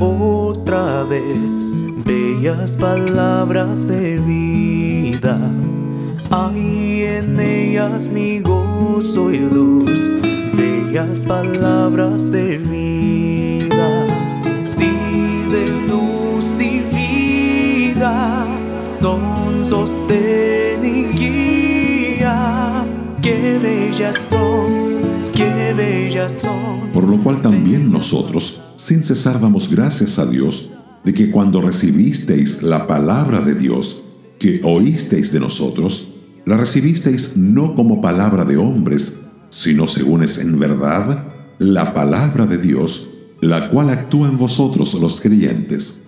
otra vez, bellas palabras de vida. Hay en ellas mi gozo y luz, bellas palabras de vida. Sí, de luz y vida son sostén y guía. Qué bellas son, qué bellas son por lo cual también nosotros, sin cesar, damos gracias a Dios de que cuando recibisteis la palabra de Dios, que oísteis de nosotros, la recibisteis no como palabra de hombres, sino según es en verdad la palabra de Dios, la cual actúa en vosotros los creyentes.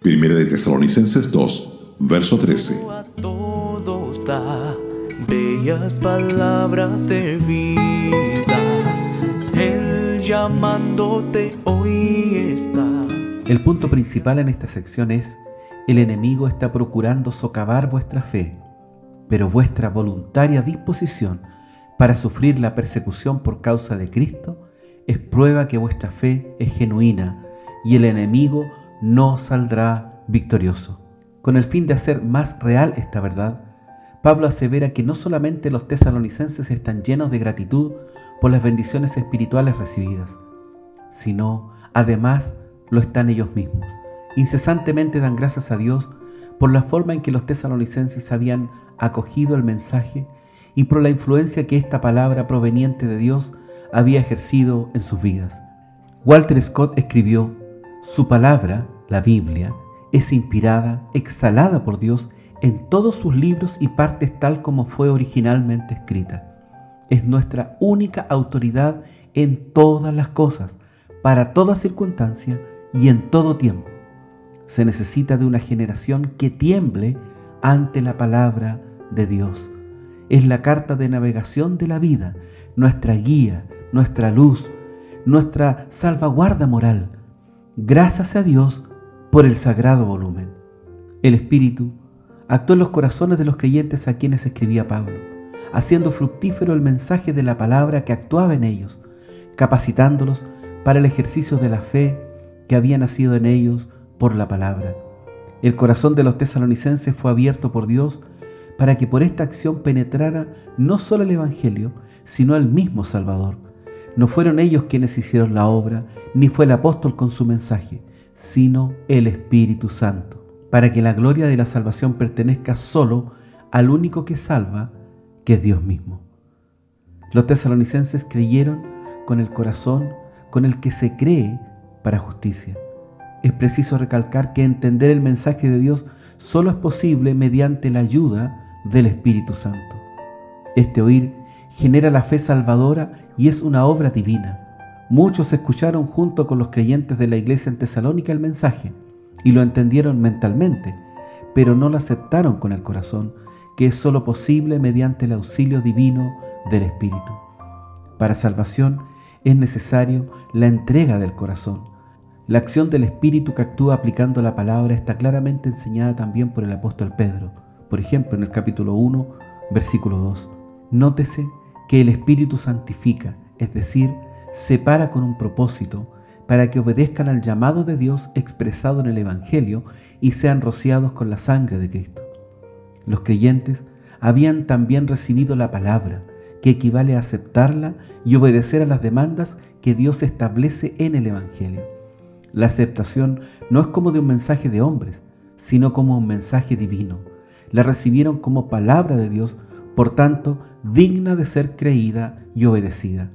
Primera de Tesalonicenses 2, verso 13. bellas palabras de vida llamándote hoy está. El punto principal en esta sección es, el enemigo está procurando socavar vuestra fe, pero vuestra voluntaria disposición para sufrir la persecución por causa de Cristo es prueba que vuestra fe es genuina y el enemigo no saldrá victorioso. Con el fin de hacer más real esta verdad, Pablo asevera que no solamente los tesalonicenses están llenos de gratitud por las bendiciones espirituales recibidas, sino además lo están ellos mismos. Incesantemente dan gracias a Dios por la forma en que los tesalonicenses habían acogido el mensaje y por la influencia que esta palabra proveniente de Dios había ejercido en sus vidas. Walter Scott escribió, Su palabra, la Biblia, es inspirada, exhalada por Dios en todos sus libros y partes tal como fue originalmente escrita es nuestra única autoridad en todas las cosas, para toda circunstancia y en todo tiempo. Se necesita de una generación que tiemble ante la palabra de Dios. Es la carta de navegación de la vida, nuestra guía, nuestra luz, nuestra salvaguarda moral. Gracias a Dios por el sagrado volumen. El Espíritu actuó en los corazones de los creyentes a quienes escribía Pablo haciendo fructífero el mensaje de la palabra que actuaba en ellos, capacitándolos para el ejercicio de la fe que había nacido en ellos por la palabra. El corazón de los tesalonicenses fue abierto por Dios para que por esta acción penetrara no solo el Evangelio, sino el mismo Salvador. No fueron ellos quienes hicieron la obra, ni fue el apóstol con su mensaje, sino el Espíritu Santo, para que la gloria de la salvación pertenezca solo al único que salva, que es Dios mismo. Los tesalonicenses creyeron con el corazón con el que se cree para justicia. Es preciso recalcar que entender el mensaje de Dios solo es posible mediante la ayuda del Espíritu Santo. Este oír genera la fe salvadora y es una obra divina. Muchos escucharon junto con los creyentes de la iglesia en Tesalónica el mensaje y lo entendieron mentalmente, pero no lo aceptaron con el corazón que es sólo posible mediante el auxilio divino del Espíritu. Para salvación es necesario la entrega del corazón. La acción del Espíritu que actúa aplicando la palabra está claramente enseñada también por el apóstol Pedro, por ejemplo en el capítulo 1, versículo 2. Nótese que el Espíritu santifica, es decir, separa con un propósito para que obedezcan al llamado de Dios expresado en el Evangelio y sean rociados con la sangre de Cristo. Los creyentes habían también recibido la palabra, que equivale a aceptarla y obedecer a las demandas que Dios establece en el Evangelio. La aceptación no es como de un mensaje de hombres, sino como un mensaje divino. La recibieron como palabra de Dios, por tanto, digna de ser creída y obedecida.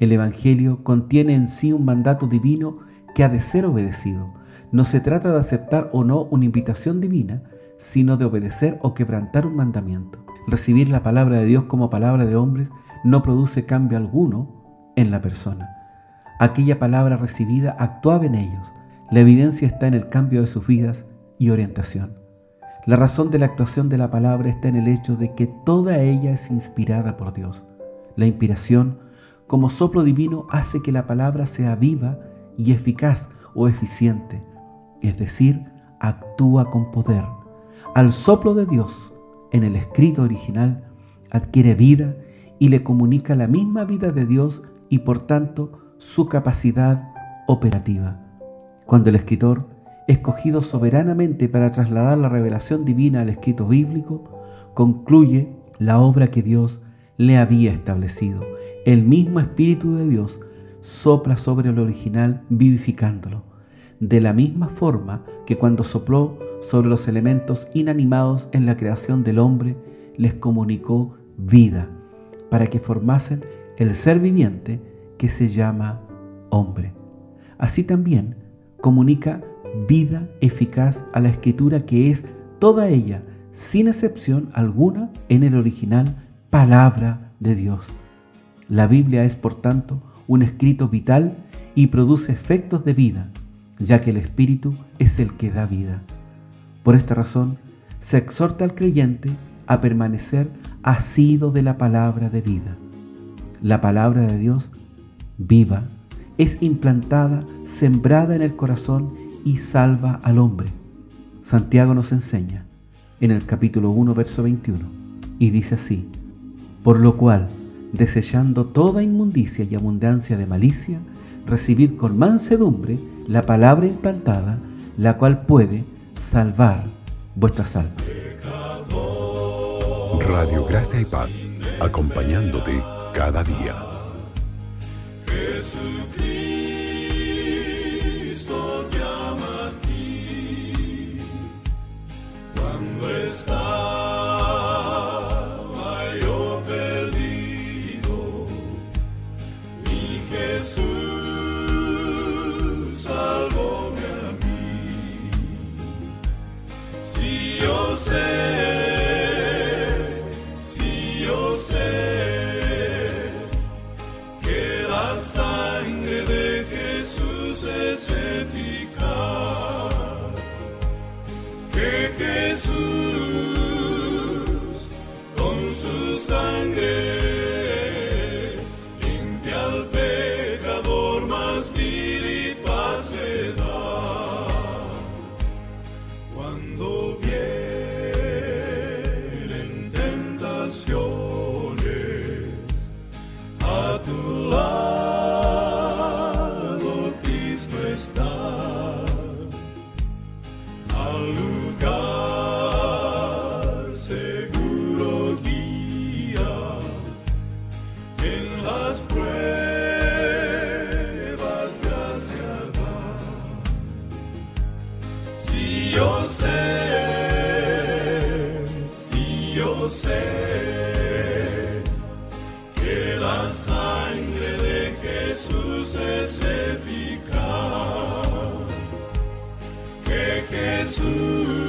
El Evangelio contiene en sí un mandato divino que ha de ser obedecido. No se trata de aceptar o no una invitación divina, sino de obedecer o quebrantar un mandamiento. Recibir la palabra de Dios como palabra de hombres no produce cambio alguno en la persona. Aquella palabra recibida actuaba en ellos. La evidencia está en el cambio de sus vidas y orientación. La razón de la actuación de la palabra está en el hecho de que toda ella es inspirada por Dios. La inspiración, como soplo divino, hace que la palabra sea viva y eficaz o eficiente, es decir, actúa con poder al soplo de Dios en el escrito original, adquiere vida y le comunica la misma vida de Dios y por tanto su capacidad operativa. Cuando el escritor, escogido soberanamente para trasladar la revelación divina al escrito bíblico, concluye la obra que Dios le había establecido. El mismo Espíritu de Dios sopla sobre el original vivificándolo, de la misma forma que cuando sopló sobre los elementos inanimados en la creación del hombre, les comunicó vida, para que formasen el ser viviente que se llama hombre. Así también comunica vida eficaz a la escritura que es toda ella, sin excepción alguna, en el original, palabra de Dios. La Biblia es, por tanto, un escrito vital y produce efectos de vida, ya que el Espíritu es el que da vida. Por esta razón, se exhorta al creyente a permanecer asido de la palabra de vida. La palabra de Dios, viva, es implantada, sembrada en el corazón y salva al hombre. Santiago nos enseña en el capítulo 1, verso 21, y dice así, por lo cual, desechando toda inmundicia y abundancia de malicia, recibid con mansedumbre la palabra implantada, la cual puede salvar vuestras almas. Radio Gracia y Paz, acompañándote cada día. Es Yo sé, si yo sé que la sangre de Jesús es eficaz, que Jesús